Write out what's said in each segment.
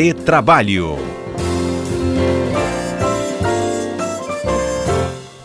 Retrabalho.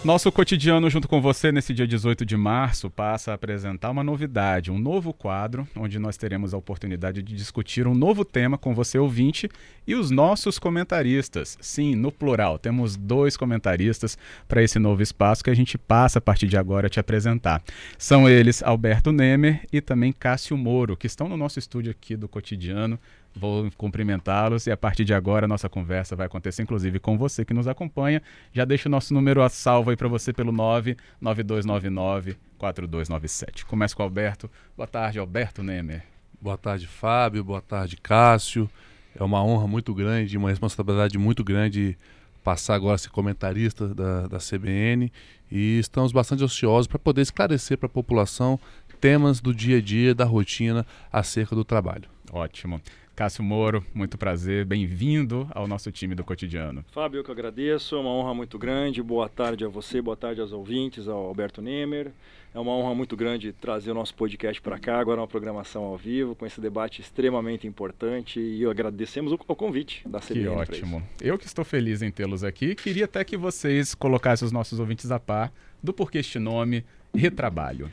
Nosso cotidiano junto com você nesse dia 18 de março passa a apresentar uma novidade, um novo quadro, onde nós teremos a oportunidade de discutir um novo tema com você ouvinte e os nossos comentaristas. Sim, no plural, temos dois comentaristas para esse novo espaço que a gente passa a partir de agora a te apresentar. São eles Alberto Nemer e também Cássio Moro, que estão no nosso estúdio aqui do cotidiano Vou cumprimentá-los e a partir de agora a nossa conversa vai acontecer inclusive com você que nos acompanha. Já deixo o nosso número a salvo aí para você pelo 99299 4297. Começo com o Alberto. Boa tarde, Alberto Nemer. Boa tarde, Fábio. Boa tarde, Cássio. É uma honra muito grande, uma responsabilidade muito grande passar agora a ser comentarista da, da CBN e estamos bastante ansiosos para poder esclarecer para a população temas do dia a dia, da rotina acerca do trabalho. Ótimo. Cássio Moro, muito prazer, bem-vindo ao nosso time do cotidiano. Fábio, eu que agradeço, é uma honra muito grande. Boa tarde a você, boa tarde aos ouvintes, ao Alberto Nemer. É uma honra muito grande trazer o nosso podcast para cá, agora uma programação ao vivo, com esse debate extremamente importante e agradecemos o, o convite da CBN. Que ótimo. Eu que estou feliz em tê-los aqui, queria até que vocês colocassem os nossos ouvintes a par do porquê este nome, Retrabalho.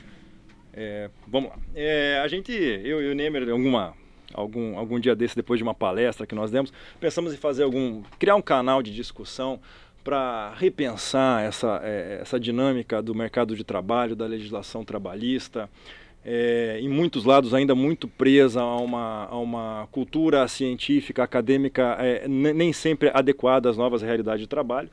É, vamos lá. É, a gente, eu e o Nemer, alguma algum, algum dia desse, depois de uma palestra que nós demos, pensamos em fazer algum. criar um canal de discussão para repensar essa, é, essa dinâmica do mercado de trabalho, da legislação trabalhista. É, em muitos lados ainda muito presa a uma, a uma cultura científica, acadêmica, é, nem sempre adequada às novas realidades de trabalho.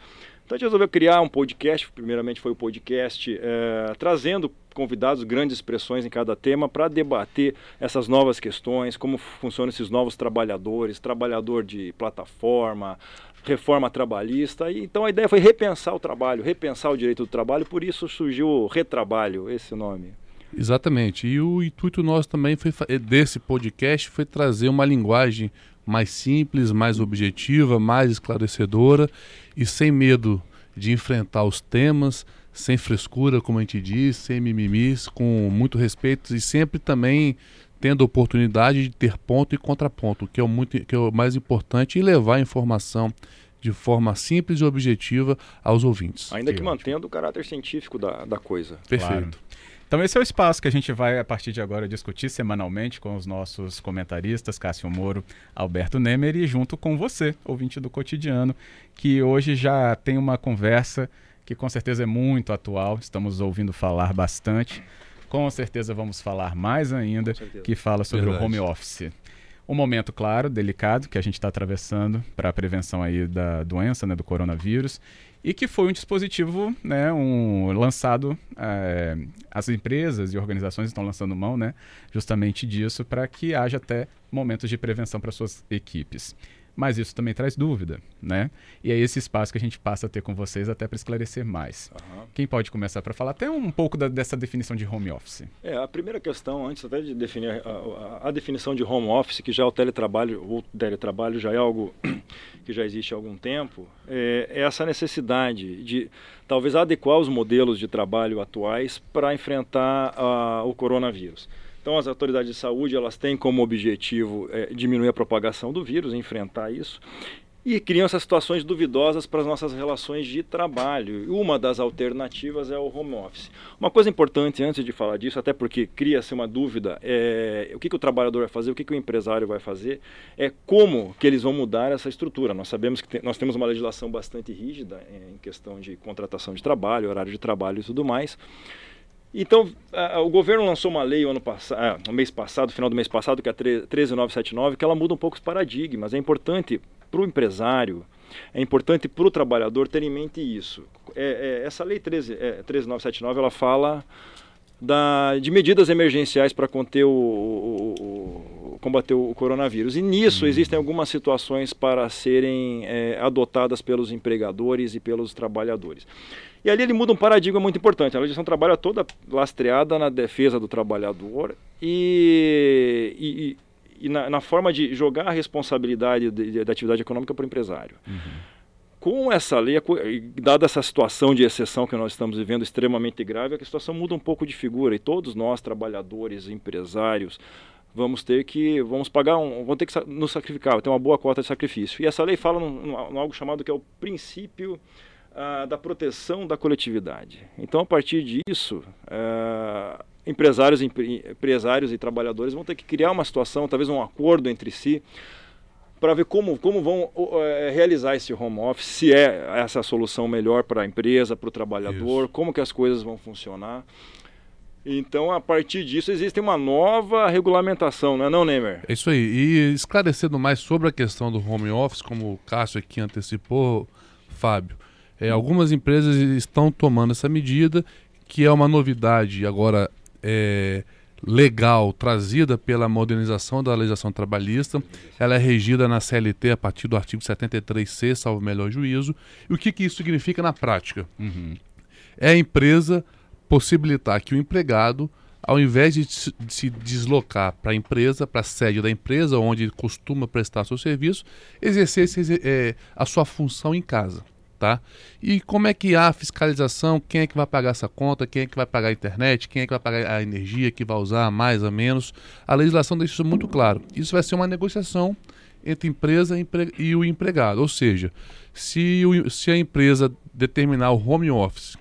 Então a gente resolveu criar um podcast, primeiramente foi o podcast, é, trazendo convidados, grandes expressões em cada tema, para debater essas novas questões, como funcionam esses novos trabalhadores, trabalhador de plataforma, reforma trabalhista. E, então a ideia foi repensar o trabalho, repensar o direito do trabalho, por isso surgiu o Retrabalho, esse nome. Exatamente. E o intuito nosso também foi desse podcast foi trazer uma linguagem mais simples, mais objetiva, mais esclarecedora e sem medo de enfrentar os temas, sem frescura, como a gente diz, sem mimimis, com muito respeito e sempre também tendo a oportunidade de ter ponto e contraponto, que é o, muito, que é o mais importante, e levar a informação de forma simples e objetiva aos ouvintes. Ainda que, que mantendo o caráter científico da, da coisa. Perfeito. Claro. Então esse é o espaço que a gente vai, a partir de agora, discutir semanalmente com os nossos comentaristas, Cássio Moro, Alberto Nemer, e junto com você, ouvinte do cotidiano, que hoje já tem uma conversa que com certeza é muito atual, estamos ouvindo falar bastante. Com certeza vamos falar mais ainda, que fala sobre Verdade. o home office. Um momento, claro, delicado que a gente está atravessando para a prevenção aí da doença, né, do coronavírus e que foi um dispositivo né, um, lançado, é, as empresas e organizações estão lançando mão né, justamente disso para que haja até momentos de prevenção para suas equipes mas isso também traz dúvida, né? E é esse espaço que a gente passa a ter com vocês até para esclarecer mais. Uhum. Quem pode começar para falar até um pouco da, dessa definição de home office? É, a primeira questão, antes até de definir a, a, a, definição de home office, que já é o teletrabalho, o teletrabalho já é algo que já existe há algum tempo, é, é essa necessidade de talvez adequar os modelos de trabalho atuais para enfrentar uh, o coronavírus. Então, as autoridades de saúde elas têm como objetivo é, diminuir a propagação do vírus, enfrentar isso, e criam essas situações duvidosas para as nossas relações de trabalho. Uma das alternativas é o home office. Uma coisa importante antes de falar disso, até porque cria-se uma dúvida, é, o que, que, o trabalhador vai fazer, o que, que, o empresário vai fazer, é como que eles vão mudar essa estrutura. Nós sabemos que nós temos uma legislação bastante rígida em questão de contratação de trabalho, horário de trabalho e tudo mais. Então, a, o governo lançou uma lei ano passado, no mês passado, final do mês passado, que é a 13979, que ela muda um pouco os paradigmas. É importante para o empresário, é importante para o trabalhador ter em mente isso. É, é, essa lei 13, é, 13979, ela fala da, de medidas emergenciais para conter o, o, o, combater o coronavírus. E nisso uhum. existem algumas situações para serem é, adotadas pelos empregadores e pelos trabalhadores. E ali ele muda um paradigma muito importante. A legislação trabalha toda lastreada na defesa do trabalhador e, e, e na, na, forma de jogar a responsabilidade da atividade econômica para o empresário. Uhum. Com essa lei, dada essa situação de exceção que nós estamos vivendo extremamente grave, a situação muda um pouco de figura e todos nós, trabalhadores, empresários, vamos ter que vamos pagar um, vamos ter que nos sacrificar, ter uma boa cota de sacrifício. E essa lei fala em algo chamado que é o princípio ah, da proteção da coletividade. Então, a partir disso, ah, empresários, empresários e trabalhadores vão ter que criar uma situação, talvez um acordo entre si, para ver como, como vão uh, realizar esse home office, se é essa a solução melhor para a empresa, para o trabalhador, Isso. como que as coisas vão funcionar. Então, a partir disso, existe uma nova regulamentação, não é não, Neymar? É isso aí. E esclarecendo mais sobre a questão do home office, como o Cássio aqui antecipou, Fábio, é, algumas empresas estão tomando essa medida, que é uma novidade agora é, legal trazida pela modernização da legislação trabalhista. Ela é regida na CLT a partir do artigo 73C, salvo melhor juízo. E o que, que isso significa na prática? Uhum. É a empresa possibilitar que o empregado, ao invés de se deslocar para a empresa, para a sede da empresa, onde costuma prestar seu serviço, exercesse é, a sua função em casa tá? E como é que há a fiscalização? Quem é que vai pagar essa conta? Quem é que vai pagar a internet? Quem é que vai pagar a energia que vai usar mais ou menos? A legislação deixa isso muito claro. Isso vai ser uma negociação entre empresa e o empregado. Ou seja, se, o, se a empresa determinar o home office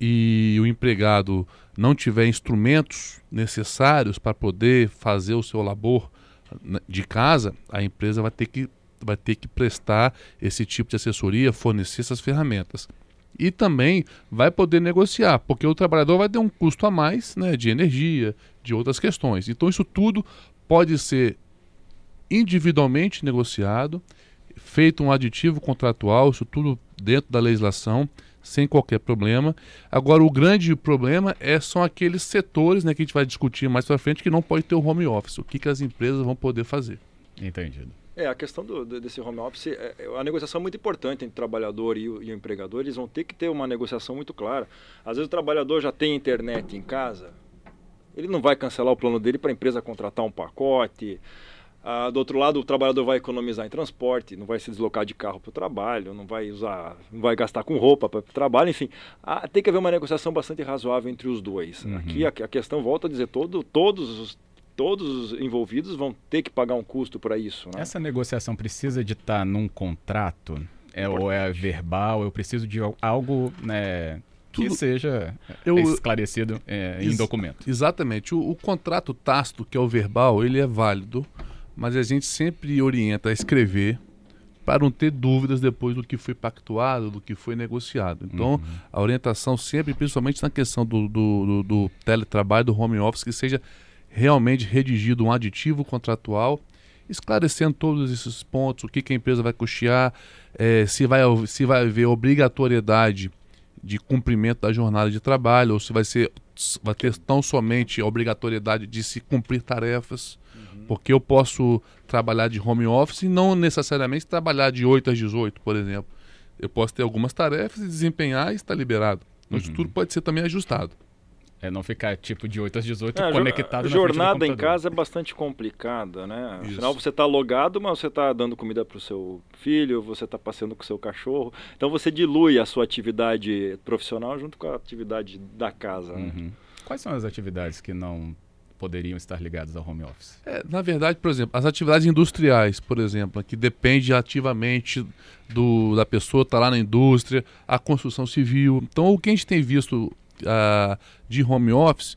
e o empregado não tiver instrumentos necessários para poder fazer o seu labor né, de casa, a empresa vai ter que vai ter que prestar esse tipo de assessoria, fornecer essas ferramentas. E também vai poder negociar, porque o trabalhador vai ter um custo a mais né, de energia, de outras questões. Então, isso tudo pode ser individualmente negociado, feito um aditivo contratual, isso tudo dentro da legislação, sem qualquer problema. Agora, o grande problema é, são aqueles setores né, que a gente vai discutir mais para frente que não pode ter o home office. O que, que as empresas vão poder fazer. Entendido. É, a questão do, desse home office, é, é, a negociação é muito importante entre o trabalhador e o, e o, empregador, eles vão ter que ter uma negociação muito clara. Às vezes o trabalhador já tem internet em casa, ele não vai cancelar o plano dele para a empresa contratar um pacote. Ah, do outro lado, o trabalhador vai economizar em transporte, não vai se deslocar de carro para o trabalho, não vai usar, não vai gastar com roupa para o trabalho, enfim. Ah, tem que haver uma negociação bastante razoável entre os dois. Uhum. Aqui a, a, questão volta a dizer todo, todos os todos os envolvidos vão ter que pagar um custo para isso. Né? Essa negociação precisa de estar tá num contrato? É, ou é verbal? Eu preciso de algo né, que Tudo... seja eu... esclarecido é, em documento. Exatamente. O, o, contrato tácito, que é o verbal, ele é válido, mas a gente sempre orienta a escrever para não ter dúvidas depois do que foi pactuado, do que foi negociado. Então, uhum. a orientação sempre, principalmente na questão do, do, do, do teletrabalho, do home office, que seja realmente redigido um aditivo contratual, esclarecendo todos esses pontos, o que, que a empresa vai custear, é, se, vai, se vai haver obrigatoriedade de cumprimento da jornada de trabalho, ou se vai ser vai ter tão somente a obrigatoriedade de se cumprir tarefas, uhum. porque eu posso trabalhar de home office e não necessariamente trabalhar de 8 às 18, por exemplo. Eu posso ter algumas tarefas e desempenhar e estar liberado. Então, uhum. tudo pode ser também ajustado. É não ficar tipo de 8 às 18 é, conectado a jornada em casa é bastante complicada, né? Isso. Afinal, você está logado, mas você está dando comida para o seu filho, você está passeando com o seu cachorro. Então você dilui a sua atividade profissional junto com a atividade da casa. Né? Uhum. Quais são as atividades que não poderiam estar ligadas ao home office? É, na verdade, por exemplo, as atividades industriais, por exemplo, que depende ativamente do, da pessoa estar tá lá na indústria, a construção civil. Então, o que a gente tem visto uh, de home office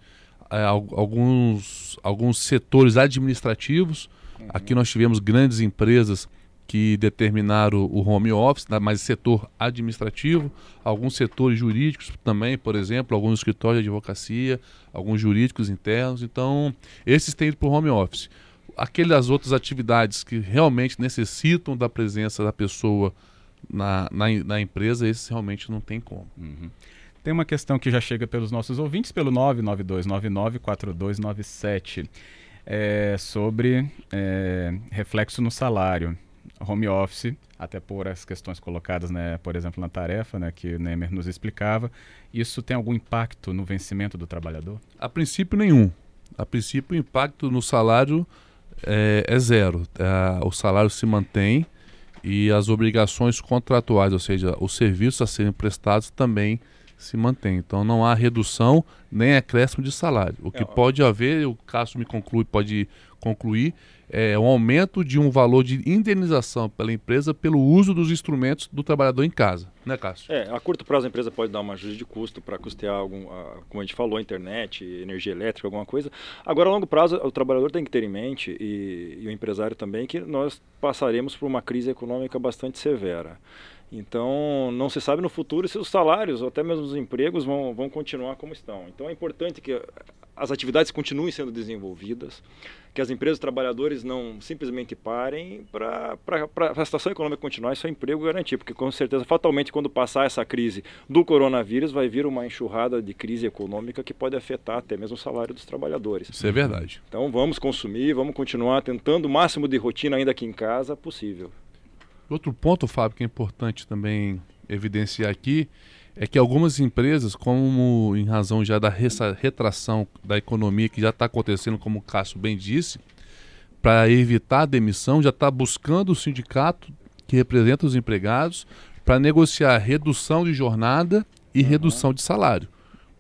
uh, alguns, alguns setores administrativos. Uhum. Aqui nós tivemos grandes empresas que determinaram o home office, né, mas setor administrativo, alguns setores jurídicos também, por exemplo, alguns escritórios de advocacia, alguns jurídicos internos. Então, esses têm ido para o home office. Aquelas outras atividades que realmente necessitam da presença da pessoa na, na, na empresa, esses realmente não tem como. Uhum. Tem uma questão que já chega pelos nossos ouvintes, pelo 992994297, é, sobre é, reflexo no salário. Home office, até por as questões colocadas, né, por exemplo, na tarefa, né, que o Nemer nos explicava, isso tem algum impacto no vencimento do trabalhador? A princípio, nenhum. A princípio, o impacto no salário é, é zero. É, o salário se mantém e as obrigações contratuais, ou seja, os serviços a serem prestados também se mantém. Então não há redução nem acréscimo de salário. O que é, pode haver, o Cássio me conclui, pode concluir, é um aumento de um valor de indenização pela empresa pelo uso dos instrumentos do trabalhador em casa, né, Cássio? É, a curto prazo a empresa pode dar uma ajuda de custo para custear algum, como a gente falou, internet, energia elétrica, alguma coisa. Agora, a longo prazo, o trabalhador tem que ter em mente, e, e o empresário também, que nós passaremos por uma crise econômica bastante severa. Então, não se sabe no futuro se os salários ou até mesmo os empregos vão, vão continuar como estão. Então, é importante que as atividades continuem sendo desenvolvidas, que as empresas e trabalhadores não simplesmente parem para a situação econômica continuar e seu emprego garantir, porque com certeza, fatalmente, quando passar essa crise do coronavírus, vai vir uma enxurrada de crise econômica que pode afetar até mesmo o salário dos trabalhadores. Isso é verdade. Então, vamos consumir, vamos continuar tentando o máximo de rotina ainda aqui em casa possível. Outro ponto, Fábio, que é importante também evidenciar aqui, é que algumas empresas, como em razão já da retração da economia que já está acontecendo, como o Cássio bem disse, para evitar a demissão, já está buscando o sindicato que representa os empregados para negociar redução de jornada e uhum. redução de salário.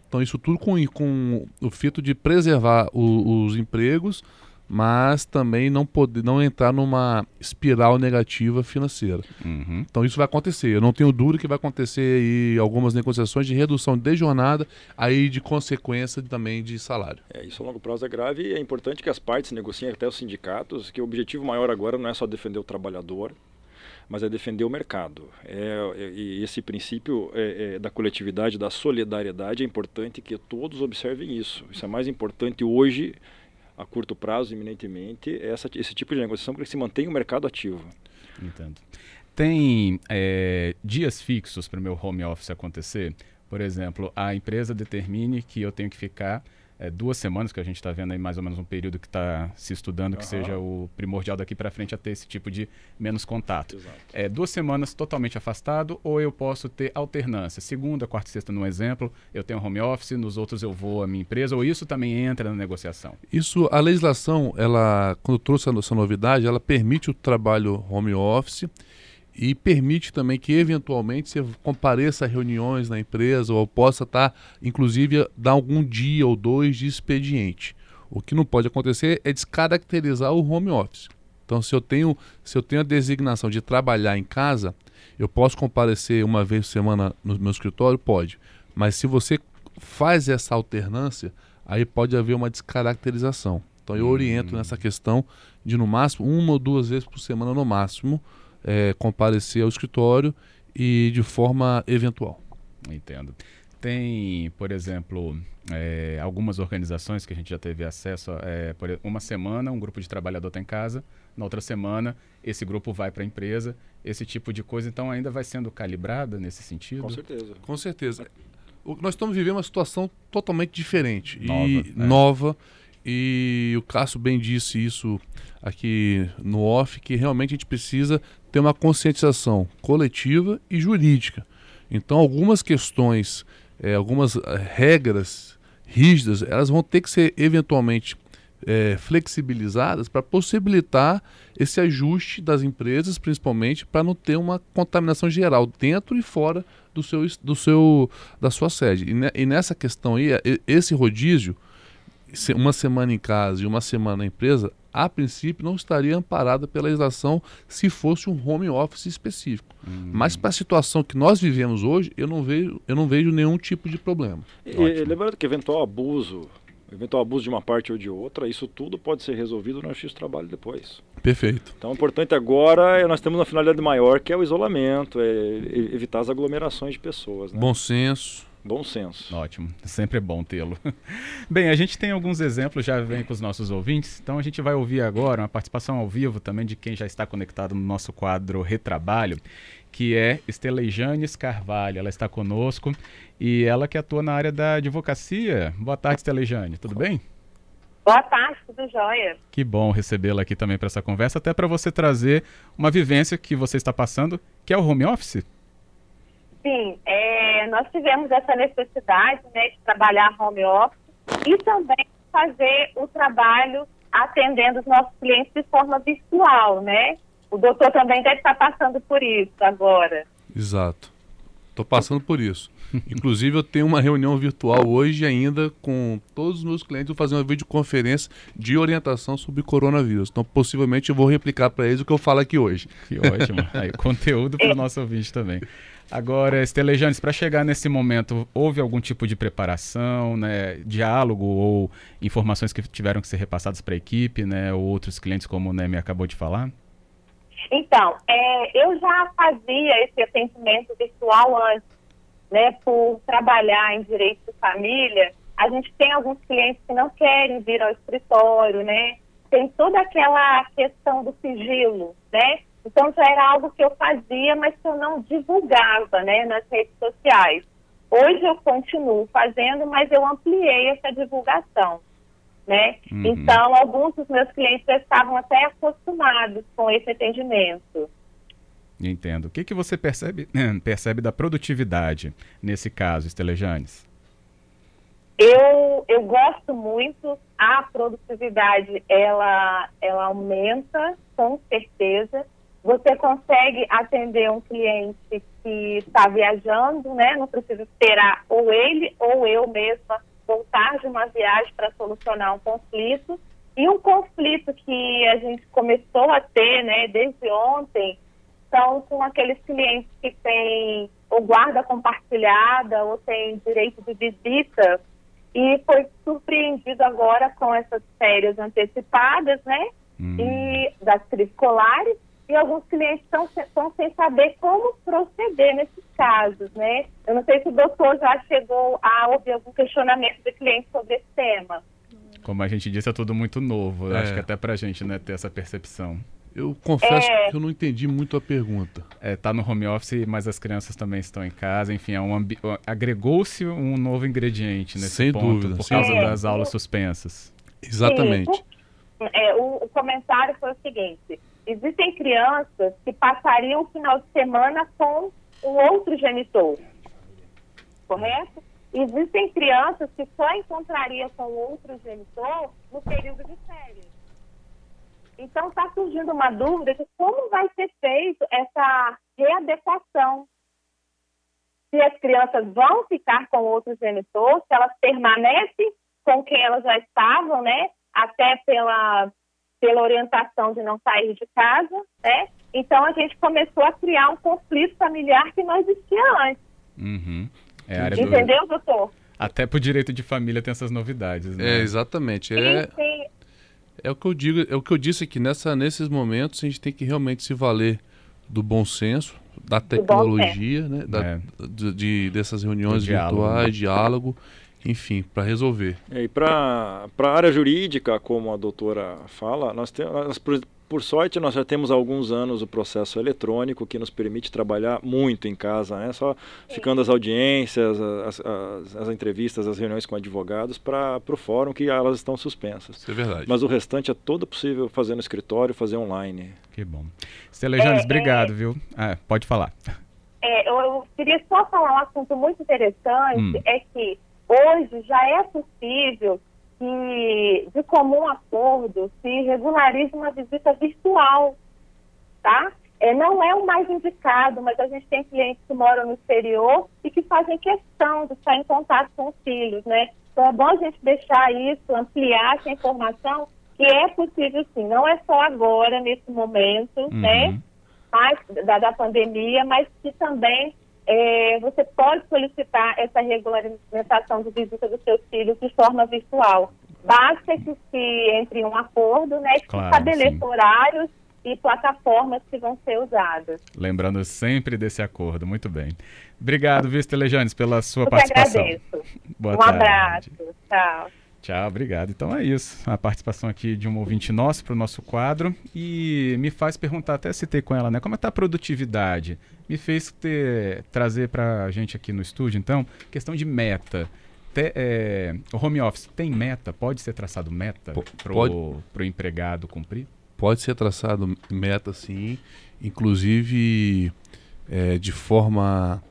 Então, isso tudo com, com o fito de preservar o, os empregos, mas também não poder não entrar numa espiral negativa financeira. Uhum. Então isso vai acontecer. Eu não tenho dúvida que vai acontecer aí algumas negociações de redução de jornada, aí de consequência também de salário. É, isso a longo prazo é grave e é importante que as partes negociem até os sindicatos, que o objetivo maior agora não é só defender o trabalhador, mas é defender o mercado. É, é, e esse princípio é, é, da coletividade, da solidariedade, é importante que todos observem isso. Isso é mais importante hoje a curto prazo, iminentemente, essa, esse tipo de negociação para que se mantenha o mercado ativo. Entendo. Tem é, dias fixos para o meu home office acontecer? Por exemplo, a empresa determine que eu tenho que ficar é, duas semanas, que a gente está vendo aí mais ou menos um período que está se estudando, que uhum. seja o primordial daqui para frente a ter esse tipo de menos contato. É, duas semanas totalmente afastado ou eu posso ter alternância. Segunda, quarta e sexta, no exemplo, eu tenho home office, nos outros eu vou à minha empresa, ou isso também entra na negociação? Isso, a legislação, ela, quando trouxe essa novidade, ela permite o trabalho home office e permite também que eventualmente você compareça a reuniões na empresa ou possa estar, tá, inclusive, dar algum dia ou dois de expediente. O que não pode acontecer é descaracterizar o home office. Então, se eu tenho, se eu tenho a designação de trabalhar em casa, eu posso comparecer uma vez por semana no meu escritório? Pode. Mas se você faz essa alternância, aí pode haver uma descaracterização. Então, eu oriento hum. nessa questão de, no máximo, uma ou duas vezes por semana, no máximo, é, comparecer ao escritório e de forma eventual. Entendo. Tem, por exemplo, é, algumas organizações que a gente já teve acesso. É, por uma semana, um grupo de trabalhador está em casa, na outra semana, esse grupo vai para a empresa. Esse tipo de coisa, então, ainda vai sendo calibrada nesse sentido? Com certeza. Com certeza. O, nós estamos vivendo uma situação totalmente diferente nova, e né? nova. E o Cássio bem disse isso aqui no off, que realmente a gente precisa ter uma conscientização coletiva e jurídica. Então, algumas questões, é, algumas eh, regras rígidas, elas vão ter que ser eventualmente é, flexibilizadas para possibilitar esse ajuste das empresas, principalmente para não ter uma contaminação geral dentro e fora do seu, do seu, da sua sede. E, ne, e nessa questão aí, esse rodízio, uma semana em casa e uma semana na empresa, a princípio não estaria amparada pela legislação se fosse um home office específico. Hum. Mas para a situação que nós vivemos hoje, eu não vejo, eu não vejo nenhum tipo de problema. E, lembrando que eventual abuso, eventual abuso de uma parte ou de outra, isso tudo pode ser resolvido no Justiça do Trabalho depois. Perfeito. Então, o importante agora é nós temos uma finalidade maior, que é o isolamento, é evitar as aglomerações de pessoas. Né? Bom senso. Bom senso. Ótimo, sempre é bom tê-lo. Bem, a gente tem alguns exemplos, já vem com os nossos ouvintes, então a gente vai ouvir agora uma participação ao vivo também de quem já está conectado no nosso quadro Retrabalho, que é Estelejanes Carvalho. Ela está conosco e ela que atua na área da advocacia. Boa tarde, Estelejane, tudo bem? Boa tarde, tudo jóia. Que bom recebê-la aqui também para essa conversa, até para você trazer uma vivência que você está passando, que é o home office. Sim, é, nós tivemos essa necessidade né, de trabalhar home office e também fazer o trabalho atendendo os nossos clientes de forma virtual, né? O doutor também deve estar passando por isso agora. Exato. Estou passando por isso. Inclusive, eu tenho uma reunião virtual hoje ainda com todos os meus clientes. Vou fazer uma videoconferência de orientação sobre coronavírus. Então, possivelmente, eu vou replicar para eles o que eu falo aqui hoje. Que ótimo. Aí, conteúdo para o nosso ouvinte também. Agora, Estelejanes, para chegar nesse momento, houve algum tipo de preparação, né, diálogo ou informações que tiveram que ser repassadas para a equipe, né, ou outros clientes, como o Neme acabou de falar? Então, é, eu já fazia esse atendimento virtual antes, né, por trabalhar em direito de família. A gente tem alguns clientes que não querem vir ao escritório, né? Tem toda aquela questão do sigilo, né? Então já era algo que eu fazia, mas que eu não divulgava, né, nas redes sociais. Hoje eu continuo fazendo, mas eu ampliei essa divulgação, né? Uhum. Então alguns dos meus clientes já estavam até acostumados com esse atendimento. Entendo. O que, que você percebe, percebe da produtividade nesse caso, Estelejanes? Eu, eu gosto muito, a produtividade ela, ela aumenta com certeza, você consegue atender um cliente que está viajando, né? Não precisa esperar ou ele ou eu mesma voltar de uma viagem para solucionar um conflito. E um conflito que a gente começou a ter, né, desde ontem, são com aqueles clientes que têm ou guarda compartilhada ou têm direito de visita e foi surpreendido agora com essas férias antecipadas, né? Hum. E das escolares e alguns clientes estão sem saber como proceder nesses casos, né? Eu não sei se o doutor já chegou a ouvir algum questionamento de cliente sobre esse tema. Como a gente disse, é tudo muito novo. É. Acho que até para a gente né, ter essa percepção. Eu confesso é... que eu não entendi muito a pergunta. É, tá no home office, mas as crianças também estão em casa. Enfim, é um agregou-se um novo ingrediente nesse Sem ponto dúvida, por causa é, das aulas suspensas. Exatamente. Sim, é, o, o comentário foi o seguinte: existem crianças que passariam o final de semana com um outro genitor, correto? Existem crianças que só encontrariam com outro genitor no período de férias. Então está surgindo uma dúvida de como vai ser feito essa readequação. Se as crianças vão ficar com outro genitor, se elas permanecem com quem elas já estavam, né? Até pela pela orientação de não sair de casa, né? Então a gente começou a criar um conflito familiar que não existia antes. Uhum. É área Entendeu, do... doutor? Até para o direito de família tem essas novidades, né? É, exatamente. É, sim, sim. é o que eu digo, é o que eu disse aqui, nessa, nesses momentos a gente tem que realmente se valer do bom senso, da tecnologia, né? Da, é. de, de, dessas reuniões virtuais, diálogo enfim, para resolver. É, e para a área jurídica, como a doutora fala, nós temos, por, por, sorte, nós já temos há alguns anos o processo eletrônico que nos permite trabalhar muito em casa, né? só ficando as audiências, as, as, as entrevistas, as reuniões com advogados para o fórum que elas estão suspensas. Isso é verdade. Mas o restante é todo possível fazer no escritório, fazer online. Que bom. Estelejanes, é, obrigado, é... viu? Ah, pode falar. É, eu, eu, queria só falar um assunto muito interessante, hum. é que Hoje já é possível que, de comum acordo, se regularize uma visita virtual, tá? É, não é o mais indicado, mas a gente tem clientes que moram no exterior e que fazem questão de estar em contato com os filhos, né? Então é bom a gente deixar isso, ampliar essa informação, que é possível sim, não é só agora, nesse momento, uhum. né? Mas, da, da pandemia, mas que também é, você pode solicitar essa regulamentação de visita dos seus filhos de forma virtual. Basta que se entre um acordo, né, que claro, estabeleça horários e plataformas que vão ser usadas. Lembrando sempre desse acordo, muito bem. Obrigado, Vice Telejanes, pela sua Eu participação. agradeço. Boa um tarde. abraço. Tchau. Tchau, obrigado. Então é isso. A participação aqui de um ouvinte nosso para o nosso quadro. E me faz perguntar, até citei com ela, né? Como é está a produtividade? Me fez ter, trazer para a gente aqui no estúdio, então, questão de meta. Te, é, o home office tem meta? Pode ser traçado meta para o empregado cumprir? Pode ser traçado meta, sim. Inclusive é, de forma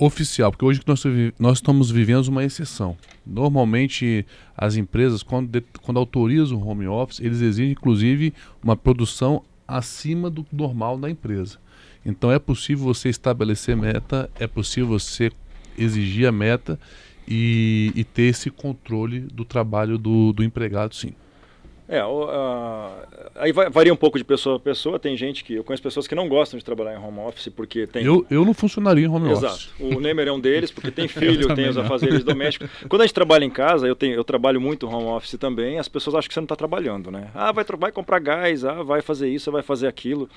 oficial, porque hoje nós, nós estamos vivendo uma exceção. Normalmente, as empresas, quando, quando autorizam o home office, eles exigem, inclusive, uma produção acima do normal da empresa. Então, é possível você estabelecer meta, é possível você exigir a meta e, e ter esse controle do trabalho do, do empregado, sim. É, o, uh, aí varia um pouco de pessoa a pessoa. Tem gente que eu conheço pessoas que não gostam de trabalhar em home office porque tem. Eu, eu não funcionaria em home Exato. office. Exato. O Nemer é um deles porque tem filho, tem os afazeres domésticos. Quando a gente trabalha em casa, eu tenho, eu trabalho muito home office também. As pessoas acham que você não está trabalhando, né? Ah, vai, vai comprar gás, ah, vai fazer isso, vai fazer aquilo.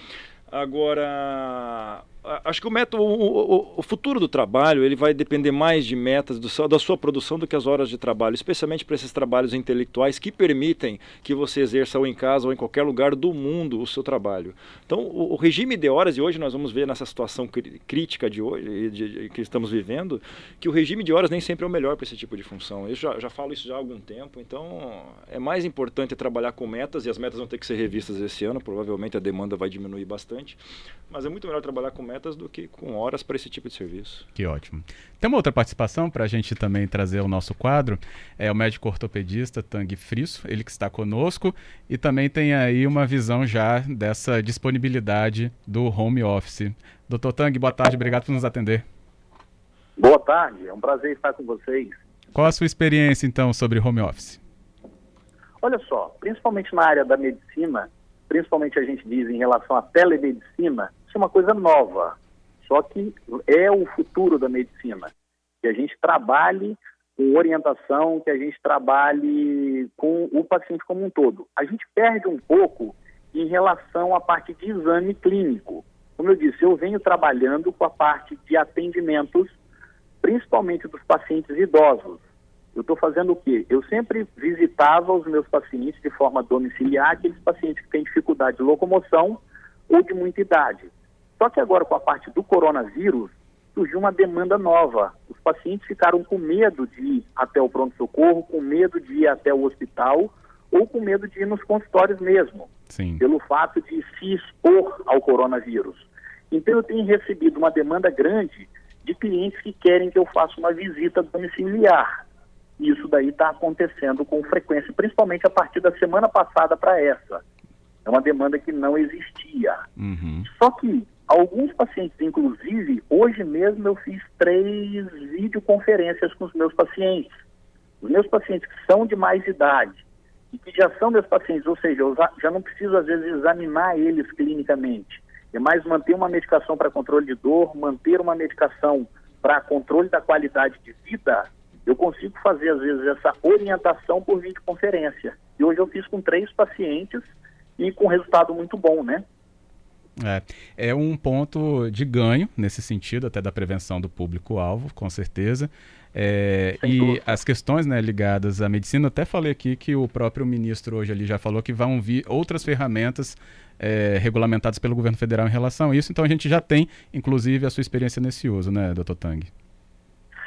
Agora, acho que o método, o, o, o, futuro do trabalho, ele vai depender mais de metas do, da sua produção do que as horas de trabalho, especialmente para esses trabalhos intelectuais que permitem que você exerça ou em casa ou em qualquer lugar do mundo o seu trabalho. Então, o, o regime de horas, e hoje nós vamos ver nessa situação crítica de hoje, de, de, que estamos vivendo, que o regime de horas nem sempre é o melhor para esse tipo de função. Eu já, já falo isso já há algum tempo, então é mais importante trabalhar com metas, e as metas vão ter que ser revistas esse ano, provavelmente a demanda vai diminuir bastante, mas é muito melhor trabalhar com metas metas do que com horas para esse tipo de serviço. Que ótimo. Tem uma outra participação para a gente também trazer o nosso quadro. É o médico ortopedista Tang Frisso, ele que está conosco, e também tem aí uma visão já dessa disponibilidade do home office. Doutor Tang, boa tarde, obrigado por nos atender. Boa tarde, é um prazer estar com vocês. Qual a sua experiência, então, sobre home office? Olha só, principalmente na área da medicina, principalmente a gente diz em relação à telemedicina, isso é uma coisa nova. Só que é o futuro da medicina. Que a gente trabalhe com orientação, que a gente trabalhe com o paciente como um todo. A gente perde um pouco em relação à parte de exame clínico. Como eu disse, eu venho trabalhando com a parte de atendimentos, principalmente dos pacientes idosos. Eu estou fazendo o quê? Eu sempre visitava os meus pacientes de forma domiciliar, aqueles pacientes que têm dificuldade de locomoção ou de muita idade. Só que agora, com a parte do coronavírus, surgiu uma demanda nova. Os pacientes ficaram com medo de ir até o pronto-socorro, com medo de ir até o hospital ou com medo de ir nos consultórios mesmo, Sim. pelo fato de se expor ao coronavírus. Então, eu tenho recebido uma demanda grande de clientes que querem que eu faça uma visita domiciliar. Isso daí está acontecendo com frequência, principalmente a partir da semana passada para essa. É uma demanda que não existia. Uhum. Só que alguns pacientes, inclusive, hoje mesmo eu fiz três videoconferências com os meus pacientes. Os meus pacientes que são de mais idade e que já são meus pacientes, ou seja, eu já não preciso às vezes examinar eles clinicamente. É mais manter uma medicação para controle de dor, manter uma medicação para controle da qualidade de vida, eu consigo fazer às vezes essa orientação por videoconferência. E hoje eu fiz com três pacientes e com resultado muito bom, né? É, é um ponto de ganho nesse sentido, até da prevenção do público-alvo, com certeza. É, e dúvida. as questões né, ligadas à medicina, até falei aqui que o próprio ministro hoje ali já falou que vão vir outras ferramentas é, regulamentadas pelo governo federal em relação a isso, então a gente já tem, inclusive, a sua experiência nesse uso, né, doutor Tang?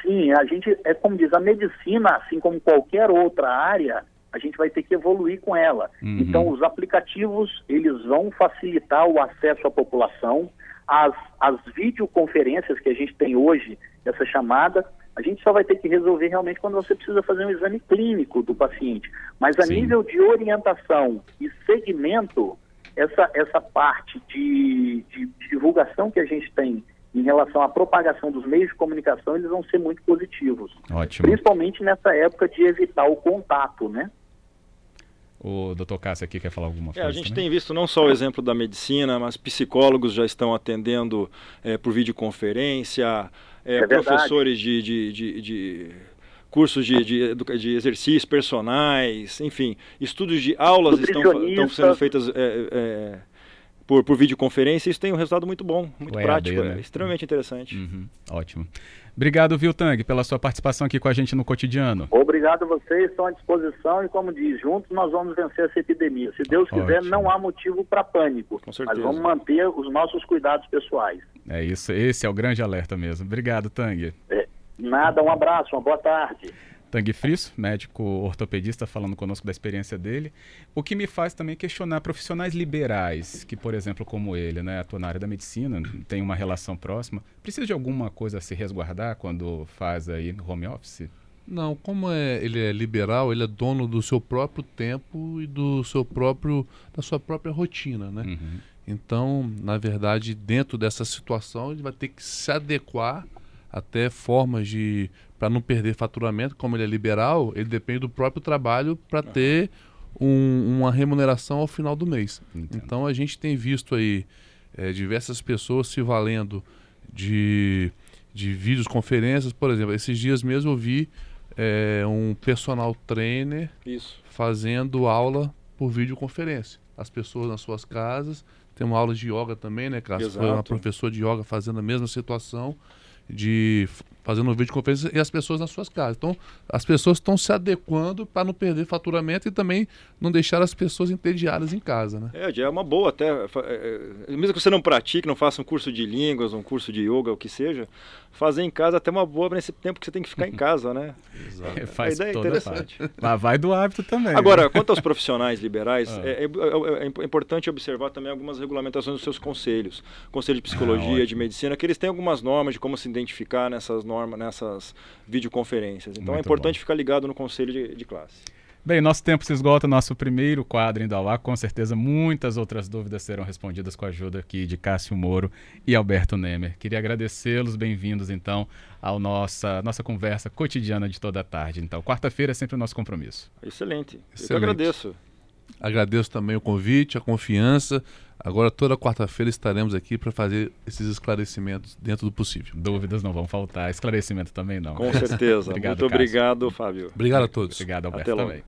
Sim, a gente, é como diz, a medicina, assim como qualquer outra área, a gente vai ter que evoluir com ela. Uhum. Então, os aplicativos, eles vão facilitar o acesso à população. As, as videoconferências que a gente tem hoje, essa chamada, a gente só vai ter que resolver realmente quando você precisa fazer um exame clínico do paciente. Mas a Sim. nível de orientação e segmento, essa, essa parte de, de, de divulgação que a gente tem em relação à propagação dos meios de comunicação, eles vão ser muito positivos. Ótimo. Principalmente nessa época de evitar o contato, né? O doutor Cássio aqui quer falar alguma coisa? É, a gente também? tem visto não só o exemplo da medicina, mas psicólogos já estão atendendo é, por videoconferência, é, é professores de, de, de, de cursos de, de, de exercícios personais, enfim, estudos de aulas estão, estão sendo feitas é, é, por, por videoconferência. Isso tem um resultado muito bom, muito o prático, EAD, né? é extremamente interessante. Uhum, ótimo. Obrigado, Viltang, pela sua participação aqui com a gente no cotidiano. Obrigado a vocês, estão à disposição e, como diz, juntos nós vamos vencer essa epidemia. Se Deus quiser, Ótimo. não há motivo para pânico. Com certeza. Mas vamos manter os nossos cuidados pessoais. É isso, esse é o grande alerta mesmo. Obrigado, Tang. É, nada, um abraço, uma boa tarde. Tang Friso, médico ortopedista, falando conosco da experiência dele. O que me faz também questionar profissionais liberais, que, por exemplo, como ele, né, atua na área da medicina, tem uma relação próxima, precisa de alguma coisa a se resguardar quando faz aí home office? Não, como é, ele é liberal, ele é dono do seu próprio tempo e do seu próprio, da sua própria rotina, né? Uhum. Então, na verdade, dentro dessa situação, ele vai ter que se adequar até formas de para não perder faturamento, como ele é liberal, ele depende do próprio trabalho para ter um, uma remuneração ao final do mês. Entendo. Então a gente tem visto aí é, diversas pessoas se valendo de, de vídeos, conferências, por exemplo, esses dias mesmo eu vi é, um personal trainer Isso. fazendo aula por videoconferência. As pessoas nas suas casas, tem uma aula de yoga também, né, Cássio? Foi uma professora de yoga fazendo a mesma situação de fazendo um videoconferência e as pessoas nas suas casas. Então, as pessoas estão se adequando para não perder faturamento e também não deixar as pessoas entediadas em casa, né? É, é uma boa até. É, é, mesmo que você não pratique, não faça um curso de línguas, um curso de yoga, o que seja, fazer em casa é até uma boa nesse tempo que você tem que ficar em casa, né? Exato. É, faz a ideia é interessante. Mas vai do hábito também. Agora, né? quanto aos profissionais liberais, ah. é, é, é, importante observar também algumas regulamentações dos seus conselhos. Conselho de Psicologia, ah, de Medicina, que eles têm algumas normas de como se identificar nessas normas, nessas videoconferências. Então Muito é importante bom. ficar ligado no conselho de, de classe. Bem, nosso tempo se esgota, nosso primeiro quadro indo ao ar. Com certeza, muitas outras dúvidas serão respondidas com a ajuda aqui de Cássio Moro e Alberto Nemer. Queria agradecê-los, bem-vindos então à nossa, nossa conversa cotidiana de toda a tarde. Então, quarta-feira é sempre o nosso compromisso. Excelente. Excelente. Eu agradeço. Agradeço também o convite, a confiança. Agora, toda quarta-feira estaremos aqui para fazer esses esclarecimentos dentro do possível. Dúvidas não vão faltar, esclarecimento também não. Com certeza. obrigado, Muito Cássio. obrigado, Fábio. Obrigado a todos. Obrigado, Alberto, também.